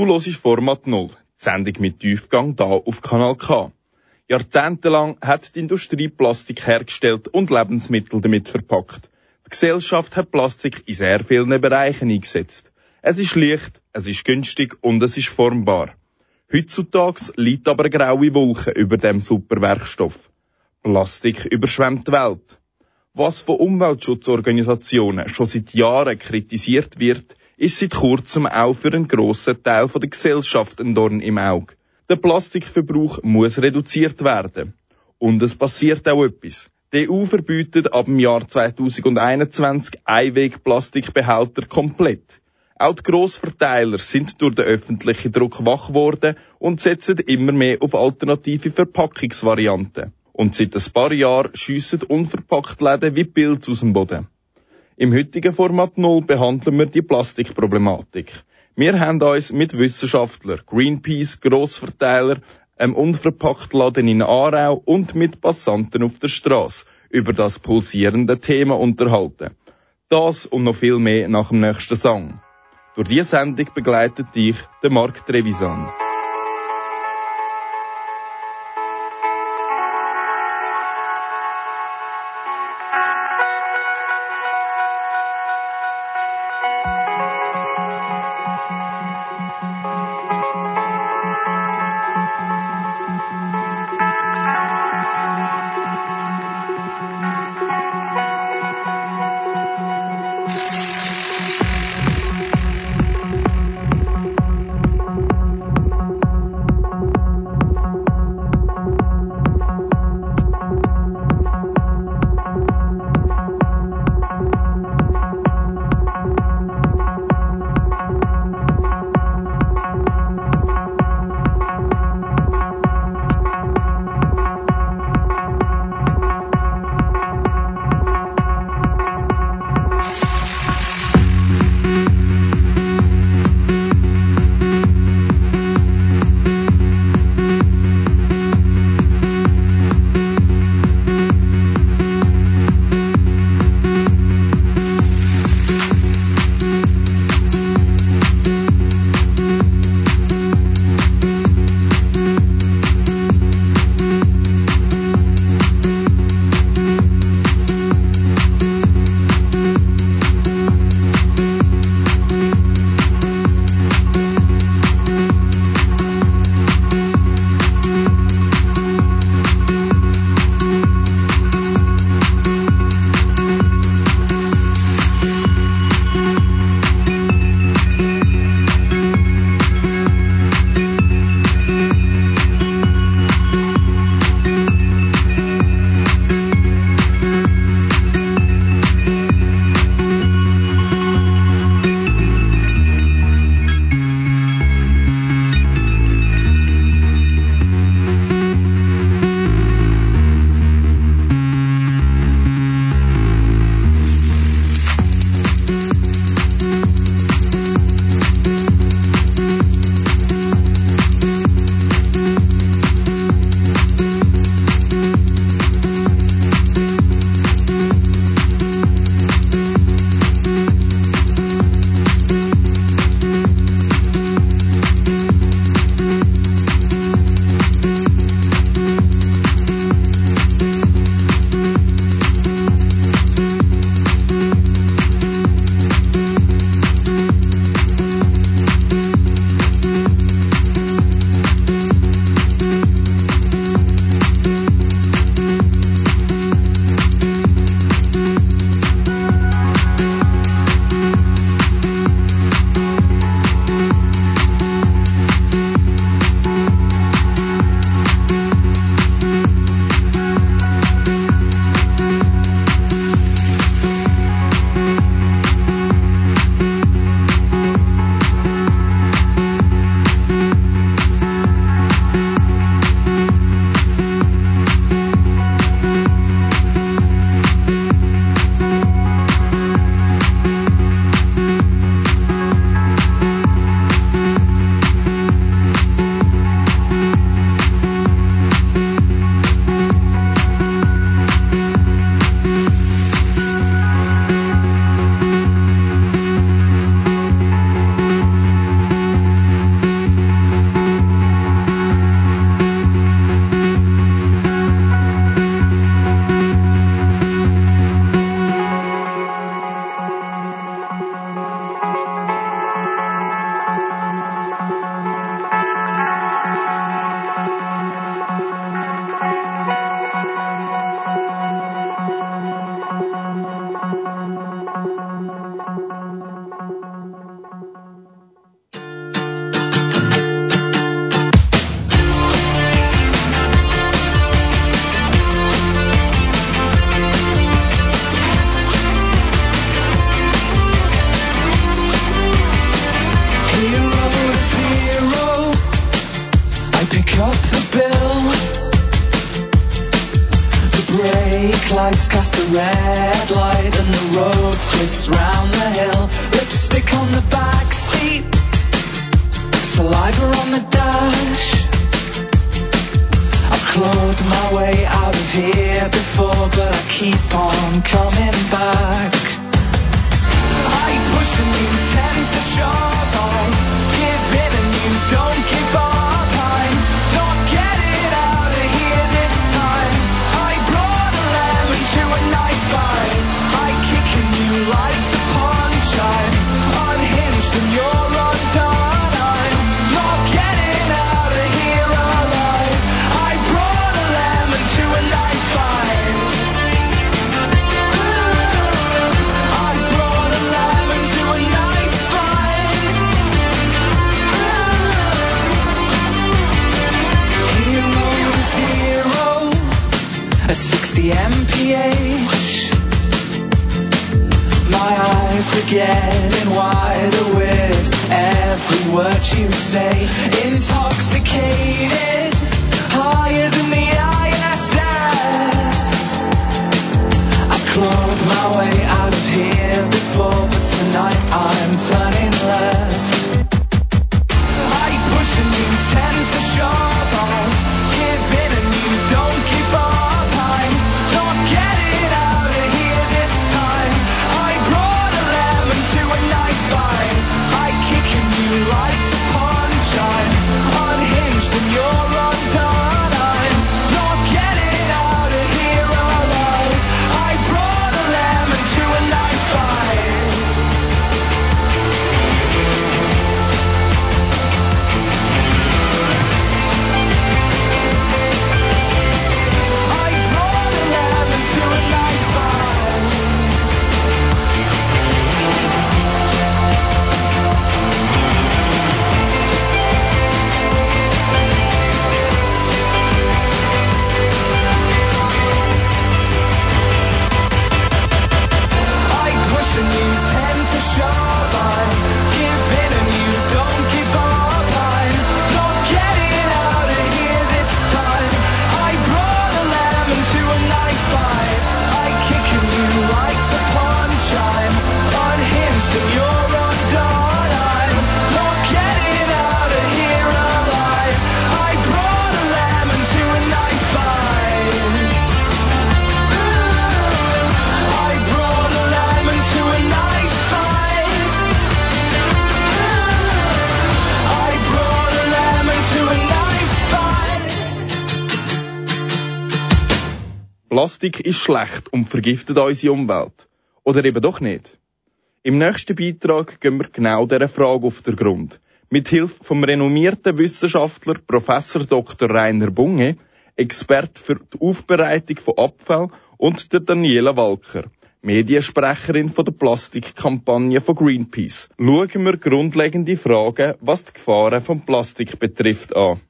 Du hörst Format Null, die Sendung mit Tiefgang da auf Kanal K. Jahrzehntelang hat die Industrie Plastik hergestellt und Lebensmittel damit verpackt. Die Gesellschaft hat Plastik in sehr vielen Bereichen eingesetzt. Es ist leicht, es ist günstig und es ist formbar. Heutzutage liegt aber graue Wolke über dem Superwerkstoff. Plastik überschwemmt die Welt. Was von Umweltschutzorganisationen schon seit Jahren kritisiert wird, ist seit kurzem auch für einen grossen Teil der Gesellschaft ein Dorn im Auge. Der Plastikverbrauch muss reduziert werden. Und es passiert auch etwas. Die EU verbietet ab dem Jahr 2021 Einwegplastikbehälter komplett. Auch die Grossverteiler sind durch den öffentlichen Druck wach geworden und setzen immer mehr auf alternative Verpackungsvarianten. Und seit ein paar Jahren schiessen unverpackt Läden wie Pilz aus dem Boden. Im heutigen Format 0 behandeln wir die Plastikproblematik. Wir haben uns mit Wissenschaftlern, Greenpeace, Grossverteiler, einem Unverpacktladen in Aarau und mit Passanten auf der Straße über das pulsierende Thema unterhalten. Das und noch viel mehr nach dem nächsten Song. Durch diese Sendung begleitet dich der Marc Trevisan. twist round. Schlecht und vergiftet unsere Umwelt. Oder eben doch nicht? Im nächsten Beitrag gehen wir genau dieser Frage auf den Grund. Mit Hilfe vom renommierten Wissenschaftler Professor Dr. Rainer Bunge, Experte für die Aufbereitung von Abfall und der Daniela Walker, Mediensprecherin von der Plastikkampagne von Greenpeace, schauen wir grundlegende Fragen, was die Gefahren vom Plastik betrifft, an.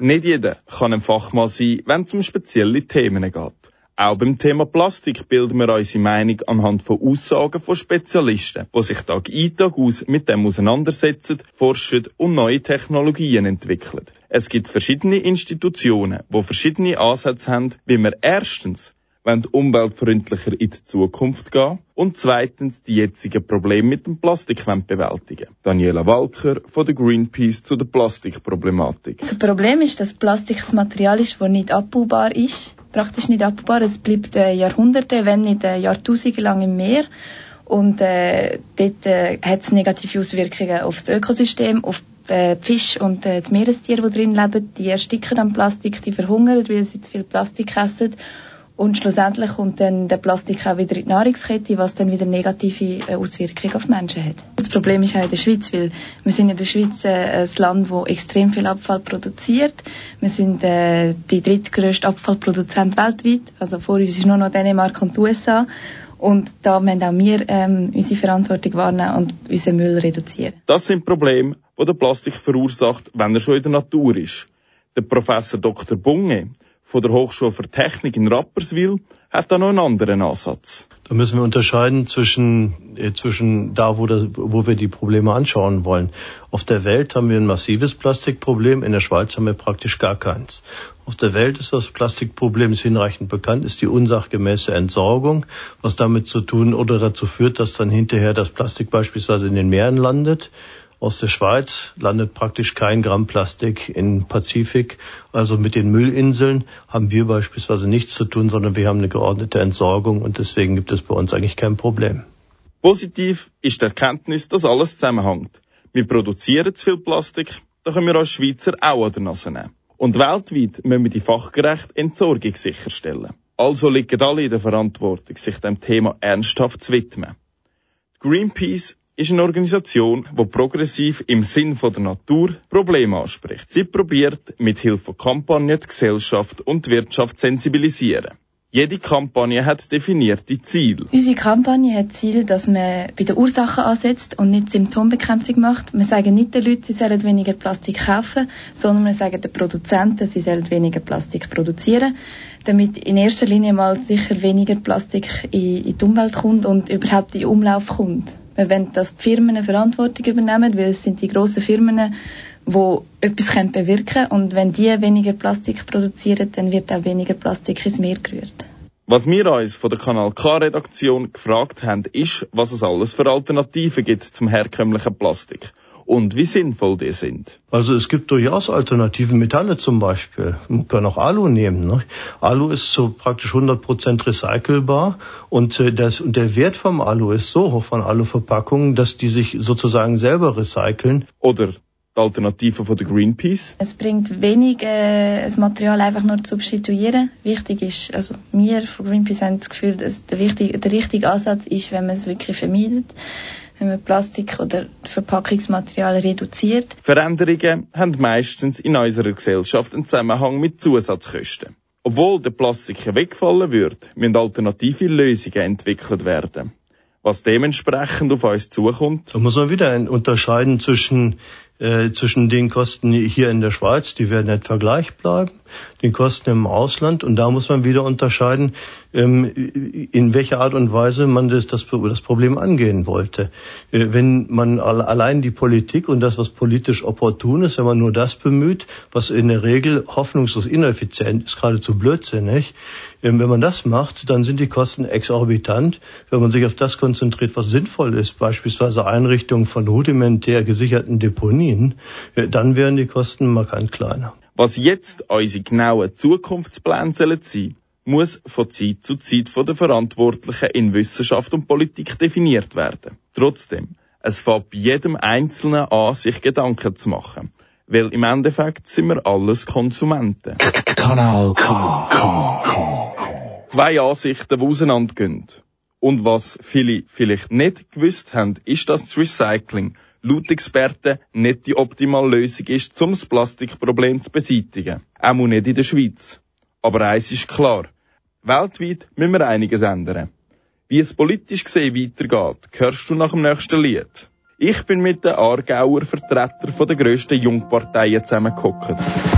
Nicht jeder kann ein Fachmann sein, wenn es um spezielle Themen geht. Auch beim Thema Plastik bilden wir unsere Meinung anhand von Aussagen von Spezialisten, die sich Tag ein, Tag aus mit dem auseinandersetzen, forschen und neue Technologien entwickeln. Es gibt verschiedene Institutionen, die verschiedene Ansätze haben, wie wir erstens wollen umweltfreundlicher in die Zukunft gehen und zweitens die jetzigen Probleme mit dem Plastik bewältigen. Daniela Walker von der Greenpeace zu der Plastikproblematik. Das Problem ist, dass Plastik ein Material ist, das nicht abbaubar ist. Praktisch nicht abbaubar. Es bleibt äh, Jahrhunderte, wenn nicht äh, Jahrtausende lang im Meer. Und äh, dort äh, hat es negative Auswirkungen auf das Ökosystem, auf äh, die Fische und äh, die Meerestiere, die drin leben. Die ersticken am Plastik, die verhungern, weil sie zu viel Plastik essen. Und schlussendlich kommt dann der Plastik auch wieder in die Nahrungskette, was dann wieder negative äh, Auswirkungen auf Menschen hat. Das Problem ist auch in der Schweiz, weil wir sind in der Schweiz äh, ein Land, das extrem viel Abfall produziert. Wir sind äh, die drittgrößte Abfallproduzent weltweit. Also vor uns ist nur noch Dänemark und die USA. Und da müssen auch wir ähm, unsere Verantwortung wahrnehmen und unseren Müll reduzieren. Das sind Probleme, die der Plastik verursacht, wenn er schon in der Natur ist. Der Professor Dr. Bunge von der Hochschule für Technik in Rapperswil hat da noch einen anderen Ansatz. Da müssen wir unterscheiden zwischen, äh, zwischen da, wo, das, wo wir die Probleme anschauen wollen. Auf der Welt haben wir ein massives Plastikproblem, in der Schweiz haben wir praktisch gar keins. Auf der Welt ist das Plastikproblem ist hinreichend bekannt, ist die unsachgemäße Entsorgung, was damit zu tun oder dazu führt, dass dann hinterher das Plastik beispielsweise in den Meeren landet aus der Schweiz landet praktisch kein Gramm Plastik im Pazifik. Also mit den Müllinseln haben wir beispielsweise nichts zu tun, sondern wir haben eine geordnete Entsorgung und deswegen gibt es bei uns eigentlich kein Problem. Positiv ist die Erkenntnis, dass alles zusammenhängt. Wir produzieren zu viel Plastik, da können wir als Schweizer auch an der Nase nehmen. Und weltweit müssen wir die fachgerechte Entsorgung sicherstellen. Also liegen alle in der Verantwortung, sich dem Thema ernsthaft zu widmen. Greenpeace ist eine Organisation, die progressiv im Sinn von der Natur Probleme anspricht. Sie probiert mit Hilfe von Kampagnen die Gesellschaft und die Wirtschaft zu sensibilisieren. Jede Kampagne hat definierte Ziele. Unsere Kampagne hat Ziel, dass man bei den Ursachen ansetzt und nicht Symptombekämpfung macht. Wir sagen nicht den Leuten, sie sollen weniger Plastik kaufen, sondern wir sagen den Produzenten, sie sollen weniger Plastik produzieren, damit in erster Linie mal sicher weniger Plastik in, in die Umwelt kommt und überhaupt in Umlauf kommt. Wir wollen, dass die Firmen Verantwortung übernehmen, weil es sind die grossen Firmen, die etwas bewirken können. Und wenn die weniger Plastik produzieren, dann wird auch weniger Plastik ins Meer gerührt. Was wir uns von der Kanal K-Redaktion gefragt haben, ist, was es alles für Alternativen gibt zum herkömmlichen Plastik und wie sinnvoll die sind. Also es gibt durchaus alternative Metalle zum Beispiel. Man kann auch Alu nehmen. Ne? Alu ist so praktisch 100% recycelbar und, äh, das, und der Wert vom Alu ist so hoch von Aluverpackungen, dass die sich sozusagen selber recyceln. Oder die Alternative von der Greenpeace? Es bringt wenig, äh, das Material einfach nur zu substituieren. Wichtig ist, also wir von Greenpeace haben das Gefühl, dass der, wichtig, der richtige Ansatz ist, wenn man es wirklich vermeidet wenn man Plastik oder Verpackungsmaterial reduziert. Veränderungen haben meistens in unserer Gesellschaft einen Zusammenhang mit Zusatzkosten. Obwohl der Plastik wegfallen wird, müssen alternative Lösungen entwickelt werden. Was dementsprechend auf uns zukommt. Da muss man wieder unterscheiden zwischen, äh, zwischen den Kosten hier in der Schweiz, die werden etwa gleich bleiben, den Kosten im Ausland und da muss man wieder unterscheiden, ähm, in welcher Art und Weise man das, das, das Problem angehen wollte. Äh, wenn man allein die Politik und das, was politisch opportun ist, wenn man nur das bemüht, was in der Regel hoffnungslos ineffizient ist, geradezu blödsinnig, ähm, wenn man das macht, dann sind die Kosten exorbitant. Wenn man sich auf das konzentriert, was sinnvoll ist, beispielsweise Einrichtung von rudimentär gesicherten Deponien, äh, dann wären die Kosten markant kleiner. Was jetzt unsere genauen Zukunftspläne sein sollen, muss von Zeit zu Zeit von den Verantwortlichen in Wissenschaft und Politik definiert werden. Trotzdem, es fängt bei jedem Einzelnen an, sich Gedanken zu machen. Weil im Endeffekt sind wir alles Konsumenten. Kanal K. K. K. Zwei Ansichten, die auseinandergehen. Und was viele vielleicht nicht gewusst haben, ist, dass das Recycling laut Experten nicht die optimale Lösung ist, um das Plastikproblem zu beseitigen. Auch nicht in der Schweiz. Aber eins ist klar. Weltweit müssen wir einiges ändern. Wie es politisch gesehen weitergeht, hörst du nach dem nächsten Lied. Ich bin mit den Aargauer Vertretern der grössten Jungparteien zusammengehockt.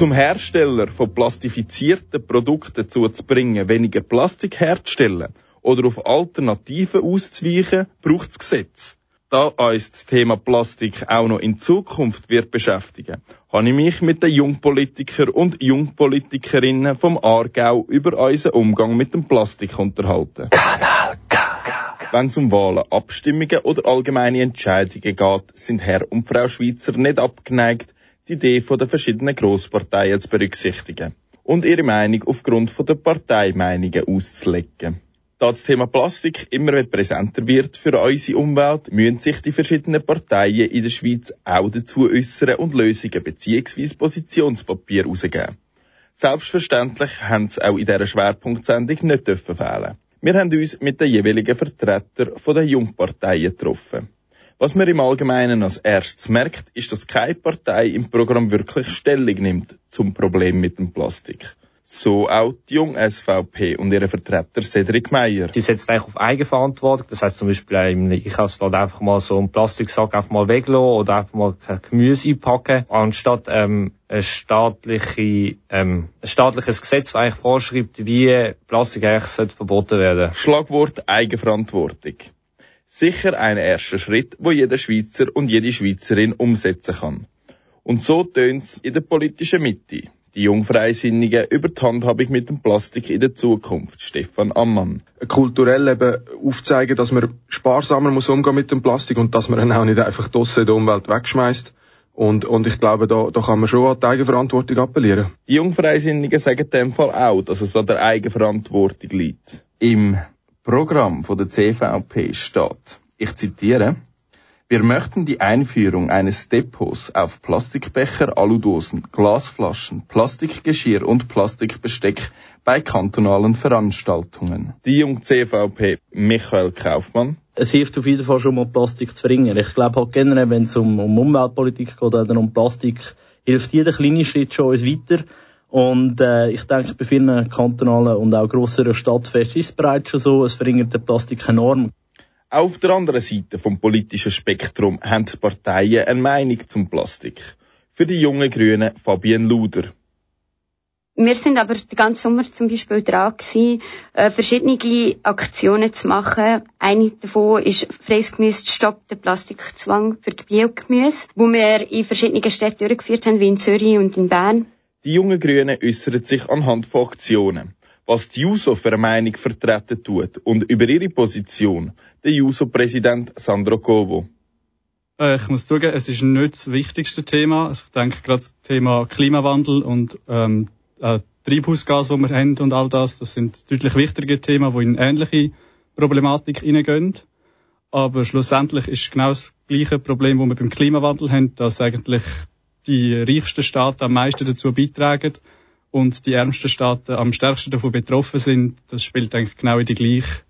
Zum Hersteller von plastifizierten Produkten dazu zu bringen, weniger Plastik herzustellen oder auf Alternativen auszuweichen, braucht es Gesetz. Da uns das Thema Plastik auch noch in Zukunft wird beschäftigen, habe ich mich mit den Jungpolitikern und Jungpolitikerinnen vom Aargau über unseren Umgang mit dem Plastik unterhalten. Kanal. Wenn es um Wahlen, Abstimmungen oder allgemeine Entscheidungen geht, sind Herr und Frau Schweizer nicht abgeneigt, die Idee der verschiedenen Grossparteien zu berücksichtigen und ihre Meinung aufgrund der Parteimeinungen auszulegen. Da das Thema Plastik immer präsenter wird für unsere Umwelt, müssen sich die verschiedenen Parteien in der Schweiz auch dazu äußern und Lösungen bzw. Positionspapier herausgeben. Selbstverständlich haben sie auch in dieser Schwerpunktsendung nicht fehlen. Wir haben uns mit den jeweiligen Vertretern der Jungparteien getroffen. Was man im Allgemeinen als erstes merkt, ist, dass keine Partei im Programm wirklich Stellung nimmt zum Problem mit dem Plastik. So auch die Jung-SVP und ihre Vertreter Cedric Meyer. Sie setzt eigentlich auf Eigenverantwortung. Das heißt zum Beispiel im Einkaufsladen einfach mal so einen Plastiksack einfach mal weglassen oder einfach mal Gemüse einpacken, anstatt ähm, ein, staatliche, ähm, ein staatliches Gesetz, das eigentlich vorschreibt, wie Plastik eigentlich verboten werden Schlagwort Eigenverantwortung. Sicher ein erster Schritt, wo jeder Schweizer und jede Schweizerin umsetzen kann. Und so tönt's in der politischen Mitte. Die Jungfreisinnigen über die Handhabung mit dem Plastik in der Zukunft. Stefan Ammann. Kulturell eben aufzeigen, dass man sparsamer muss umgehen mit dem Plastik und dass man ihn auch nicht einfach draussen in der Umwelt wegschmeißt. Und, und ich glaube, da, da kann man schon an die Eigenverantwortung appellieren. Die Jungfreisinnigen sagen in dem Fall auch, dass es an der Eigenverantwortung liegt. Im Programm von der CVP steht, ich zitiere, wir möchten die Einführung eines Depots auf Plastikbecher, Aludosen, Glasflaschen, Plastikgeschirr und Plastikbesteck bei kantonalen Veranstaltungen. Die Jung CVP Michael Kaufmann. Es hilft auf jeden Fall schon mal Plastik zu verringern. Ich glaube halt generell, wenn es um, um Umweltpolitik geht oder um Plastik, hilft jeder kleine Schritt schon uns weiter. Und äh, ich denke, bei vielen kantonalen und auch grösseren Stadtfesten ist es bereits schon so, es verringert den Plastik enorm. Auf der anderen Seite vom politischen Spektrum haben die Parteien eine Meinung zum Plastik. Für die jungen Grünen Fabienne Luder. Wir sind aber den ganzen Sommer zum Beispiel dran gewesen, äh, verschiedene Aktionen zu machen. Eine davon ist freies Gemüse Stopp den Plastikzwang für Biogemüse, wo wir in verschiedenen Städten durchgeführt haben, wie in Zürich und in Bern. Die jungen Grünen äußern sich anhand von Aktionen. Was die JUSO für eine Meinung vertreten tut und über ihre Position, der JUSO-Präsident Sandro Covo. Äh, ich muss zugeben, es ist nicht das wichtigste Thema. Ich denke gerade das Thema Klimawandel und ähm, äh, Treibhausgas, das wir haben und all das, das sind deutlich wichtige Themen, die in ähnliche Problematik hineingehen. Aber schlussendlich ist genau das gleiche Problem, das wir beim Klimawandel haben, dass eigentlich die reichsten Staaten am meisten dazu beitragen und die ärmsten Staaten am stärksten davon betroffen sind. Das spielt eigentlich genau in die gleiche,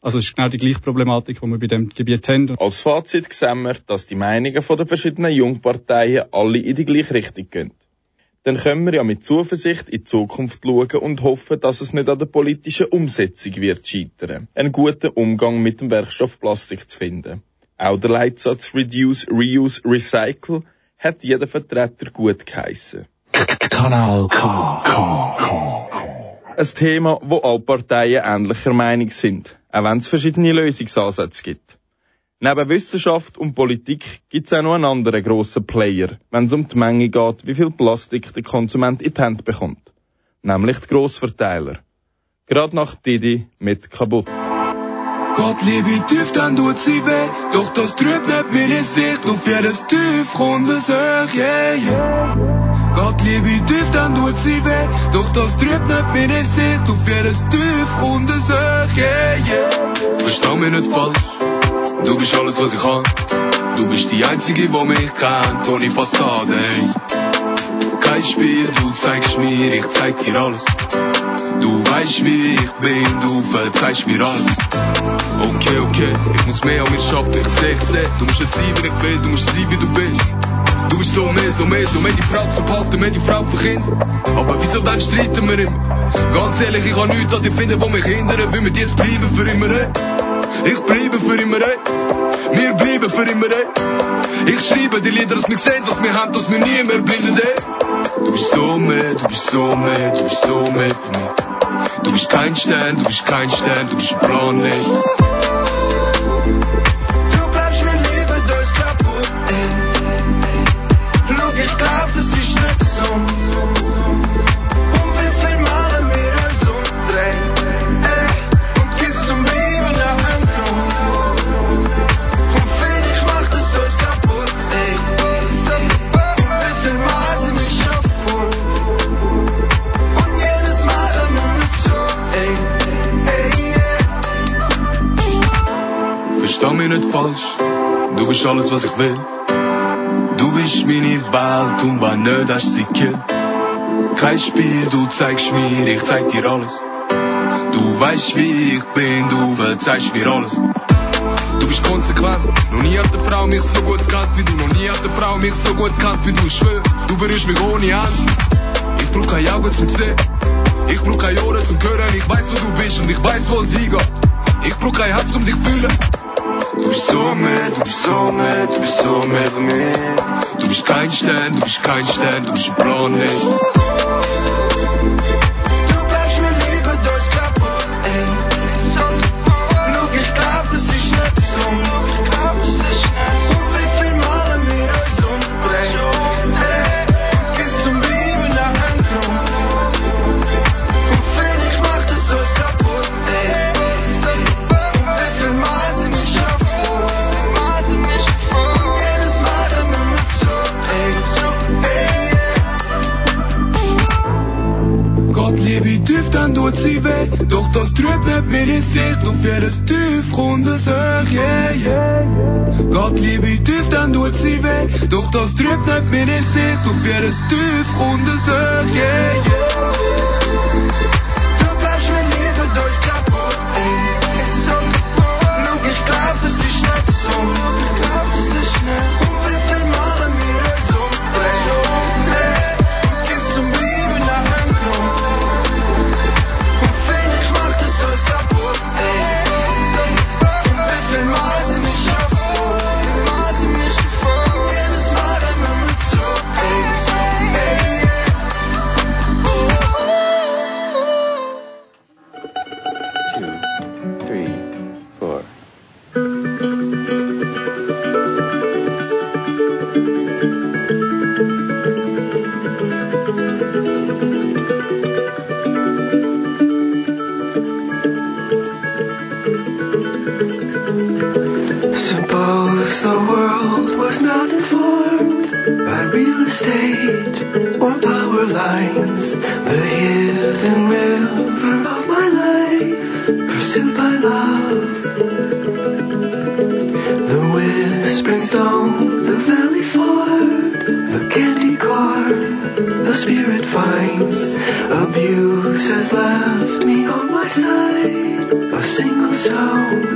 also es ist genau die gleiche Problematik, die wir bei dem Gebiet haben. Als Fazit sehen wir, dass die Meinungen den verschiedenen Jungparteien alle in die gleiche Richtung gehen. Dann können wir ja mit Zuversicht in die Zukunft schauen und hoffen, dass es nicht an der politischen Umsetzung wird scheitern, einen guten Umgang mit dem Werkstoff Plastik zu finden. Auch der Leitsatz Reduce, Reuse, Recycle hat jeder Vertreter gut geheissen. Kanal K. Ein Thema, wo alle Parteien ähnlicher Meinung sind, auch wenn es verschiedene Lösungsansätze gibt. Neben Wissenschaft und Politik gibt es auch noch einen anderen grossen Player, wenn es um die Menge geht, wie viel Plastik der Konsument in die Hand bekommt. Nämlich die Grossverteiler. Gerade nach Didi mit kaputt. Gott liebe tief, dann tut sie weh. Doch das trübt nicht meine Sicht auf jedes tief rundes Höch, yeah, yeah. Gott liebe tief, dann tut sie weh. Doch das trübt nicht meine Sicht auf jedes tief rundes Höch, yeah, yeah. Versteh mich nicht falsch. Du bist alles, was ich kann. Du bist die Einzige, die mich kennt, ohne Fassade, ey. Kein Spiel, du zeigst mir, ich zeig dir alles. Du weißt, wie ich bin, du verzeihst mir alles. Okay, okay, ich muss mehr an mir schaffen, ich seh, ich seh. Du musst jetzt sein, wie ich will, du musst sein, wie du bist. Du bist so mehr, so mehr, so mehr die Frau zu behalten, mehr die Frau für Kinder. Aber wieso dann streiten wir immer? Ganz ehrlich, ich kann nichts an dir finden, wo mich hindern, will mit dir jetzt bleiben für immer. Hey? Ich bleibe für immer, ey. Wir bleiben für immer, ey. Ich schreibe die Lieder, dass wir sehen, was wir haben, dass wir nie mehr blindet, ey. Du bist so mehr, du bist so mehr, du bist so mehr für mich. Du bist kein Stern, du bist kein Stern, du bist ein Planet. Mich nicht falsch, du bist alles, was ich will. Du bist meine Welt und wenn nicht, hast sie killt. Kein Spiel, du zeigst mir, ich zeig dir alles. Du weißt, wie ich bin, du verzeihst mir alles. Du bist konsequent, noch nie hat eine Frau mich so gut gekannt wie du, noch nie hat eine Frau mich so gut gekannt wie du, ich schwör, du berührst mich ohne Hand. Ich brauch keine Augen zum Sehen, ich brauch keine Ohren zum Hören, ich weiß, wo du bist und ich weiß, wo es hingeht. Ich brauch kein Herz, um dich zu fühlen. Du bist so mehr, du bist so mehr, du bist so für mich. Du bist kein Stern, du bist kein Stern, du bist ein Planet. Du dann tut sie weh. Doch das trübt nicht meine Sicht auf jedes tiefrundes Höch, yeah, yeah. Gott liebe tief, dann tut sie weh. Doch das trübt nicht meine Sicht auf jedes tiefrundes Höch, yeah, yeah. Lines. The hidden river of my life, pursued by love. The whispering stone, the valley ford, the candy corn, the spirit finds. Abuse has left me on my side, a single stone.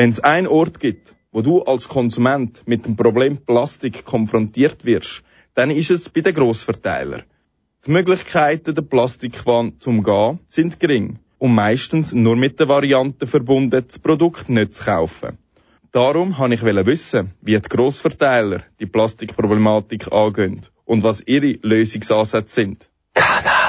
Wenn es einen Ort gibt, wo du als Konsument mit dem Problem Plastik konfrontiert wirst, dann ist es bei den Grossverteilern. Die Möglichkeiten, den Plastikwan zu umgehen, sind gering und meistens nur mit der Variante verbunden, das Produkt nicht zu kaufen. Darum wollte ich wissen, wie die Grossverteiler die Plastikproblematik angehen und was ihre Lösungsansätze sind. Kanal K.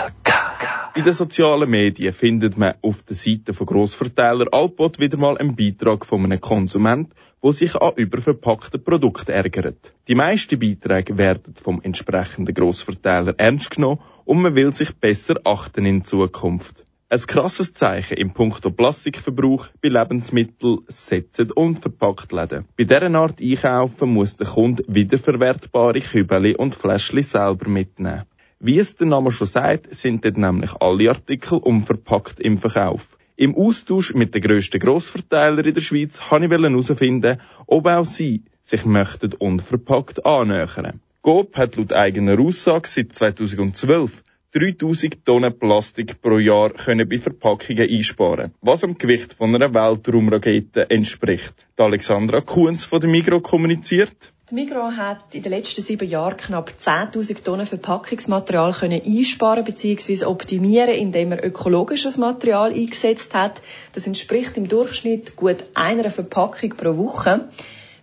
In den sozialen Medien findet man auf der Seite von Grossverteiler Alpot wieder mal einen Beitrag von einem Konsument, wo sich an überverpackten Produkten ärgert. Die meisten Beiträge werden vom entsprechenden Grossverteiler ernst genommen und man will sich besser achten in Zukunft. Ein krasses Zeichen im Punkto Plastikverbrauch bei Lebensmitteln setzen unverpackt Läden. Bei dieser Art einkaufen muss der Kunde wiederverwertbare Kübeli und Fläschchen selber mitnehmen. Wie es der Name schon sagt, sind dort nämlich alle Artikel unverpackt im Verkauf. Im Austausch mit den grössten Grossverteilern in der Schweiz wollte ich herausfinden, ob auch sie sich möchten unverpackt annähern. Coop hat laut eigener Aussage seit 2012 3000 Tonnen Plastik pro Jahr können bei Verpackungen einsparen, was am Gewicht von einer Weltraumrakete entspricht. Die Alexandra Kuhns von der Migro kommuniziert. Die Migro hat in den letzten sieben Jahren knapp 10.000 Tonnen Verpackungsmaterial können einsparen bzw. optimieren, indem er ökologisches Material eingesetzt hat. Das entspricht im Durchschnitt gut einer Verpackung pro Woche.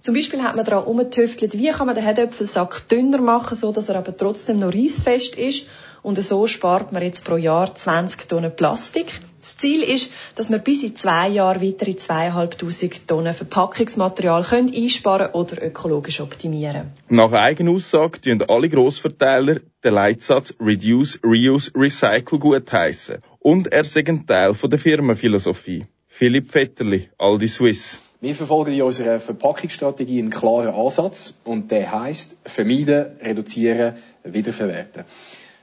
Zum Beispiel hat man daran umgetüftelt, wie kann man den Herdöpfelsack dünner machen, so dass er aber trotzdem noch reissfest ist. Und so spart man jetzt pro Jahr 20 Tonnen Plastik. Das Ziel ist, dass wir bis in zwei Jahren weitere zweieinhalbtausend Tonnen Verpackungsmaterial können einsparen oder ökologisch optimieren. Nach eigener Aussage tun alle Grossverteiler den Leitsatz Reduce, Reuse, Recycle gutheissen. Und er sei ein Teil der Firmenphilosophie. Philipp Vetterli, Aldi Swiss. Wir verfolgen in unserer Verpackungsstrategie einen klaren Ansatz und der heißt vermeiden, reduzieren, wiederverwerten.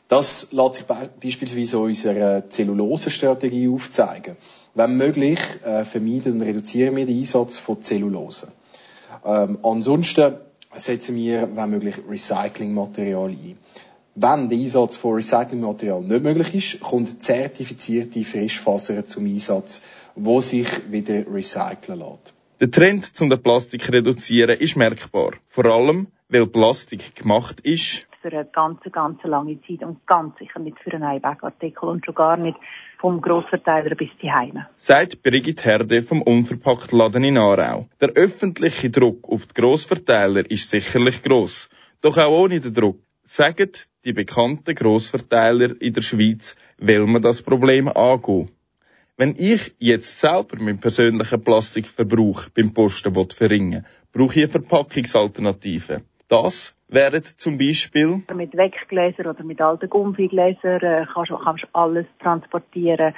Das lässt sich beispielsweise unserer Zellulosestrategie aufzeigen. Wenn möglich, äh, vermeiden und reduzieren wir den Einsatz von Zellulose. Ähm, ansonsten setzen wir, wenn möglich, Recyclingmaterial ein. Wenn der Einsatz von Recyclingmaterial nicht möglich ist, kommt zertifizierte Frischfaser zum Einsatz, wo sich wieder recyceln lässt. Der Trend zum Plastik reduzieren ist merkbar. Vor allem, weil Plastik gemacht ist. Für eine ganz, ganz lange Zeit und ganz sicher nicht für einen Einwegartikel und schon gar nicht vom Grossverteiler bis die Heime. Sagt Brigitte Herde vom Unverpacktladen in Aarau. Der öffentliche Druck auf die Grossverteiler ist sicherlich gross. Doch auch ohne den Druck sagen die bekannten Grossverteiler in der Schweiz, will man das Problem angehen. Wenn ich jetzt selber meinen persönlichen Plastikverbrauch beim Posten verringern will, brauche ich eine Verpackungsalternative. Das wären zum Beispiel mit Weggläsern oder mit alten Gummigläsern äh, kannst du alles transportieren.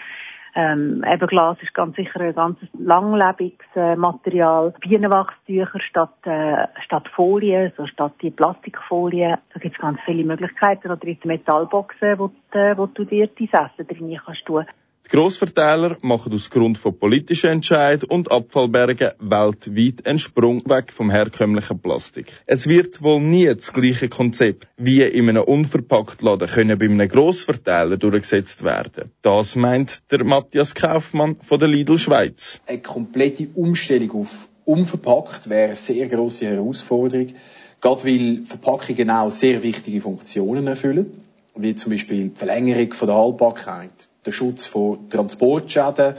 Ähm, eben Glas ist ganz sicher ein ganz langlebiges äh, Material. Bienenwachstücher statt, äh, statt Folie, so statt die Plastikfolie. Da gibt es ganz viele Möglichkeiten. Oder in Metallboxen, wo, äh, wo du dir die Essen drin kannst tun. Die Grossverteiler machen aus Grund von politischen Entscheid und Abfallbergen weltweit einen Sprung weg vom herkömmlichen Plastik. Es wird wohl nie das gleiche Konzept wie in einem unverpackt Laden können bei einem Grossverteiler durchgesetzt werden. Das meint der Matthias Kaufmann von der Lidl Schweiz. Eine komplette Umstellung auf unverpackt wäre eine sehr grosse Herausforderung. Gerade weil Verpackungen auch sehr wichtige Funktionen erfüllen, wie zum Beispiel die Verlängerung der Haltbarkeit, der Schutz von Transportschäden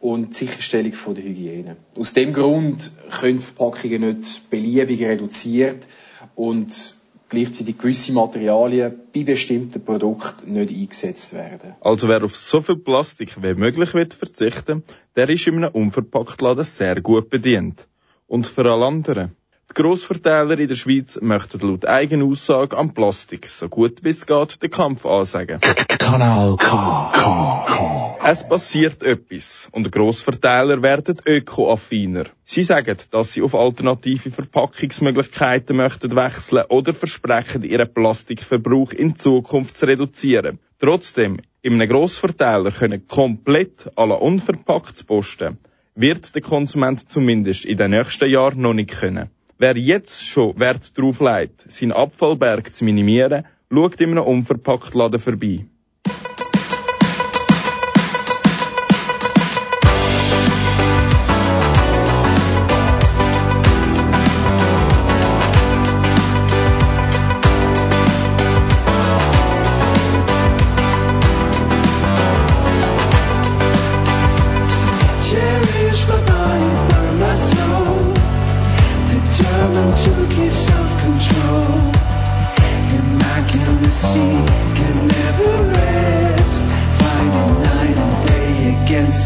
und die Sicherstellung von der Hygiene. Aus dem Grund können Verpackungen nicht beliebig reduziert und gleichzeitig gewisse Materialien bei bestimmten Produkten nicht eingesetzt werden. Also wer auf so viel Plastik wie möglich wird verzichten, der ist in einem Unverpacktladen sehr gut bedient. Und für alle anderen. Grossverteiler in der Schweiz möchten laut eigener Aussage am Plastik so gut wie es geht den Kampf ansagen. Kanal K. K. K. Es passiert etwas und Grossverteiler werden ökoaffiner. Sie sagen, dass sie auf alternative Verpackungsmöglichkeiten möchten wechseln oder versprechen, ihren Plastikverbrauch in Zukunft zu reduzieren. Trotzdem, in einem Grossverteiler können komplett alle unverpackt posten, wird der Konsument zumindest in den nächsten Jahren noch nicht können. Wer jetzt schon Wert darauf legt, seinen Abfallberg zu minimieren, schaut in einem Unverpacktladen vorbei.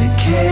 sophisticated.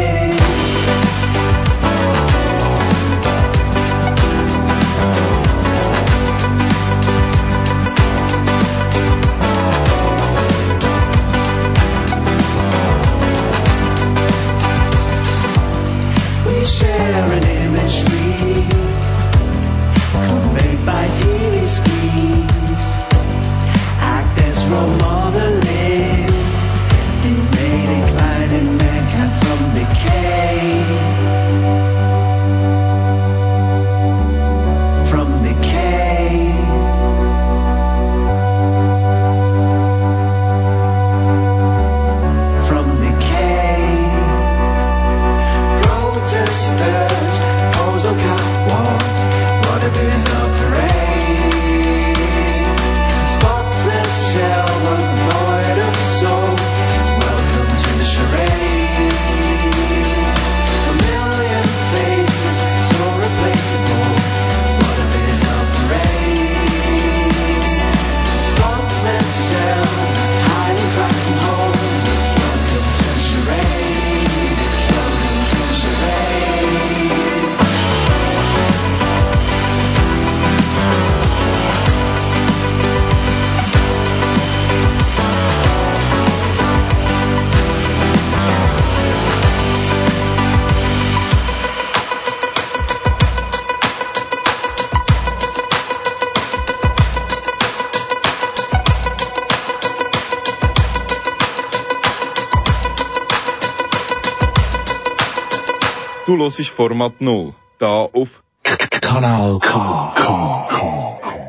Du hörst Format 0, da auf Kanal K.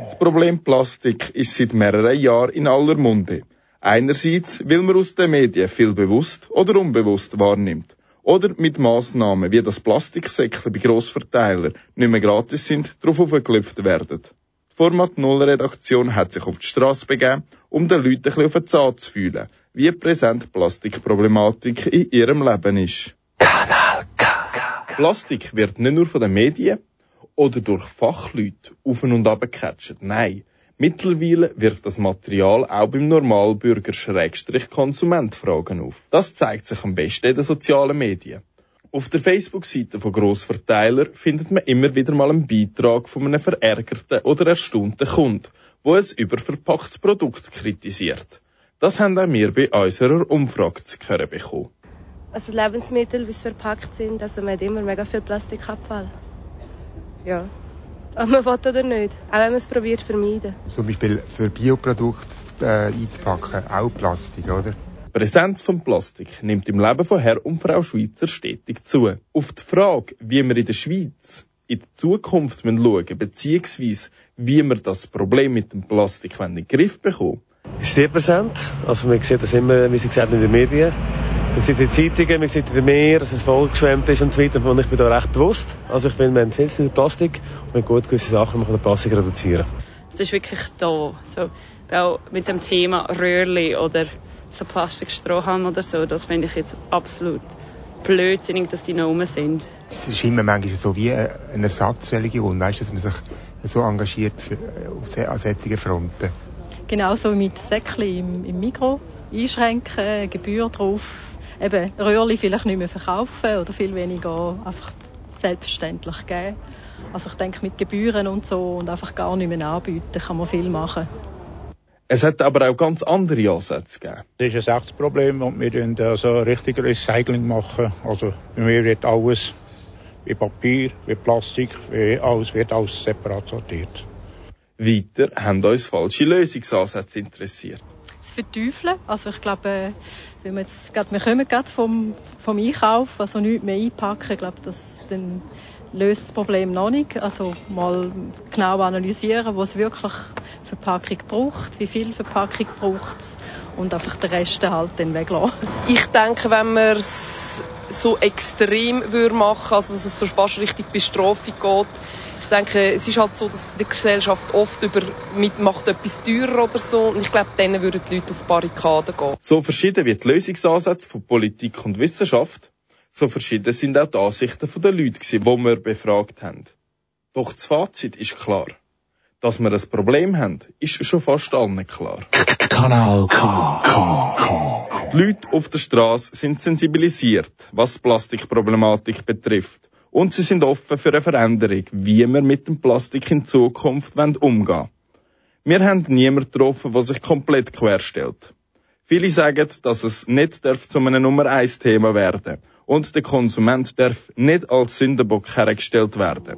Das Problem Plastik ist seit mehreren Jahren in aller Munde. Einerseits, weil man aus den Medien viel bewusst oder unbewusst wahrnimmt. Oder mit Massnahmen, wie das Plastiksäckchen bei Grossverteilern nicht mehr gratis sind, darauf aufgeklüpft werden. Die Format 0 Redaktion hat sich auf die Straße begeben, um den Leuten ein bisschen auf den Zahn zu fühlen, wie präsent Plastikproblematik in ihrem Leben ist. Plastik wird nicht nur von den Medien oder durch Fachleute auf und ab gecatcht. Nein, mittlerweile wirft das Material auch beim Normalbürger Schrägstrich Konsument Fragen auf. Das zeigt sich am besten in den sozialen Medien. Auf der Facebook-Seite von Grossverteiler findet man immer wieder mal einen Beitrag von einem verärgerten oder erstaunten Kunden, wo ein überverpacktes Produkt kritisiert. Das haben auch wir bei unserer Umfrage zu hören bekommen. Also Lebensmittel, wie sie verpackt sind, also man hat immer mega viel Plastikabfall. Ja. Ob man will oder nicht. Auch wenn man es probiert vermeiden. Zum Beispiel für Bioprodukte äh, einzupacken, auch Plastik, oder? Die Präsenz von Plastik nimmt im Leben von Herr und Frau Schweizer stetig zu. Auf die Frage, wie wir in der Schweiz in die Zukunft schauen müssen, beziehungsweise wie wir das Problem mit dem Plastik in den Griff bekommen, ist sehr präsent. Also man sieht das immer, wie Sie gesagt in den Medien. Man sieht in den Zeitungen, man sieht in den Meer, dass es vollgeschwemmt ist und so weiter. Und ich bin da recht bewusst. Also ich finde, wir haben viel zu viel Plastik und wir haben gut gewisse Sachen, wir können Plastik reduzieren. Es ist wirklich da. So, auch mit dem Thema Röhrli oder so Plastikstrohhalm oder so, das finde ich jetzt absolut blödsinnig, dass die noch rum sind. Es ist immer manchmal so wie eine Ersatzreligion, weißt du, dass man sich so engagiert für, auf solchen Fronten. Genauso mit Säckchen im, im Mikro einschränken, Gebühr drauf, eben Röhrli vielleicht nicht mehr verkaufen oder viel weniger einfach selbstverständlich geben. Also ich denke mit Gebühren und so und einfach gar nicht mehr anbieten, kann man viel machen. Es hat aber auch ganz andere Ansätze gegeben. Das ist ein echtes Problem und wir machen also richtig Recycling machen. Also bei mir wird alles wie Papier, wie Plastik, wie alles wird alles separat sortiert. Weiter haben uns falsche Lösungsansätze interessiert. Das Verteufeln, also ich glaube, äh, wenn wir jetzt gerade, wir kommen gerade vom, vom Einkauf, also nichts mehr einpacken, ich glaube, das dann löst das Problem noch nicht. Also mal genau analysieren, was wirklich Verpackung braucht, wie viel Verpackung braucht es und einfach den Rest halt dann weglassen. Ich denke, wenn man es so extrem würde machen, also dass es so fast Richtung Bestrafung geht, denke, es ist halt so, dass die Gesellschaft oft über mit macht etwas teurer oder so und ich glaube, dann würden die Leute auf Barrikaden gehen. So verschieden wie die Lösungsansätze von Politik und Wissenschaft, so verschieden sind auch die Ansichten der Leute, die wir befragt haben. Doch das Fazit ist klar. Dass wir ein Problem haben, ist schon fast allen klar. Kanal K. Die Leute auf der Straße sind sensibilisiert, was die Plastikproblematik betrifft. Und sie sind offen für eine Veränderung, wie wir mit dem Plastik in Zukunft umgehen wollen. Wir haben niemanden getroffen, der sich komplett querstellt. Viele sagen, dass es nicht darf zu einem Nummer 1 Thema werden und der Konsument darf nicht als Sündenbock hergestellt werden.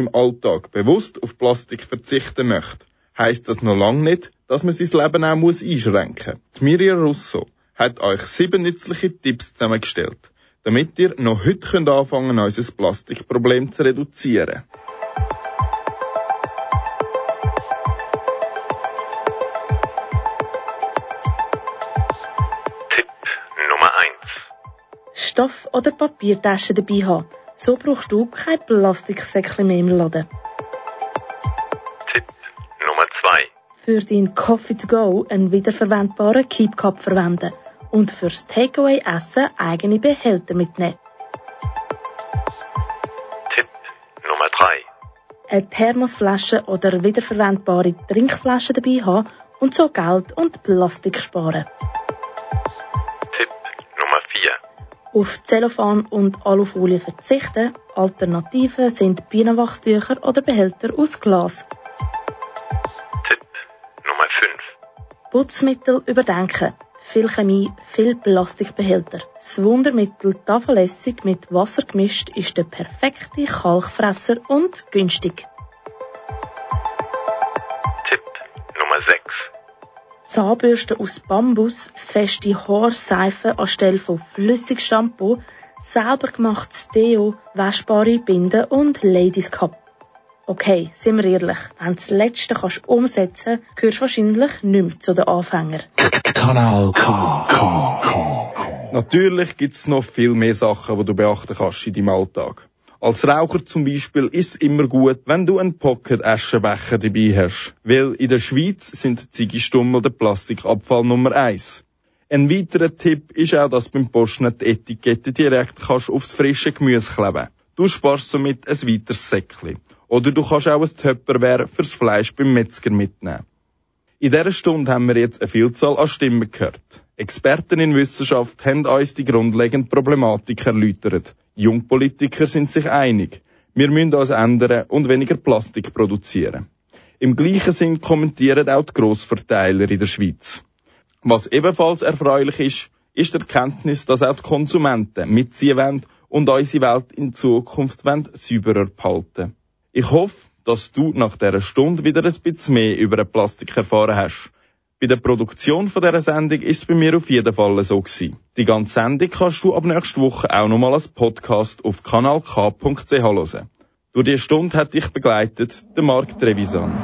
Seinem Alltag bewusst auf Plastik verzichten möchte, heisst das noch lange nicht, dass man sein Leben auch muss einschränken muss. Miriam Russo hat euch sieben nützliche Tipps zusammengestellt, damit ihr noch heute könnt anfangen unser Plastikproblem zu reduzieren. Nummer 1. Stoff- oder Papiertaschen dabei haben. So brauchst du kein Plastiksäckchen mehr im Laden. Nummer 2. Für deinen Coffee to go einen wiederverwendbaren Keep Cup verwenden und fürs Takeaway Essen eigene Behälter mitnehmen. Eine Thermosflasche oder wiederverwendbare Trinkflasche dabei haben und so Geld und Plastik sparen. Auf Zellophan und Alufolie verzichten. Alternativen sind Bienenwachstücher oder Behälter aus Glas. Nummer 5. Putzmittel überdenken. Viel Chemie, viel Plastikbehälter. Das Wundermittel Tafelessig mit Wasser gemischt ist der perfekte Kalkfresser und günstig. Zahnbürste aus Bambus, feste Haarseife anstelle von Flüssigshampoo, selber gemachtes Deo, waschbare Binden und Ladies Cup. Okay, sind wir ehrlich, wenn du das Letzte kannst umsetzen, gehörst du wahrscheinlich nicht mehr zu den Anfängern. Kanal K. Natürlich gibt's noch viel mehr Sachen, die du beachten kannst in deinem Alltag. Als Raucher zum Beispiel ist es immer gut, wenn du einen Pocket-Aschenbecher dabei hast, weil in der Schweiz sind Ziegestummel der Plastikabfall Nummer eins. Ein weiterer Tipp ist auch, dass beim Posten die Etikette direkt kannst aufs frische Gemüse kleben. Du sparst somit ein weiteres Säckchen. Oder du kannst auch ein Töpperware fürs Fleisch beim Metzger mitnehmen. In dieser Stunde haben wir jetzt eine Vielzahl an Stimmen gehört. Experten in Wissenschaft haben uns die grundlegende Problematik erläutert. Jungpolitiker sind sich einig. Wir müssen uns ändern und weniger Plastik produzieren. Im gleichen Sinn kommentieren auch die Grossverteiler in der Schweiz. Was ebenfalls erfreulich ist, ist die Erkenntnis, dass auch die Konsumenten mitziehen wollen und unsere Welt in Zukunft sauberer behalten. Ich hoffe, dass du nach dieser Stunde wieder ein bisschen mehr über Plastik erfahren hast. Bei der Produktion von dieser Sendung ist es bei mir auf jeden Fall so gewesen. Die ganze Sendung kannst du ab nächster Woche auch nochmal als Podcast auf kanalk.ch hören. Durch diese Stunde hat dich begleitet der Marc Trevisan.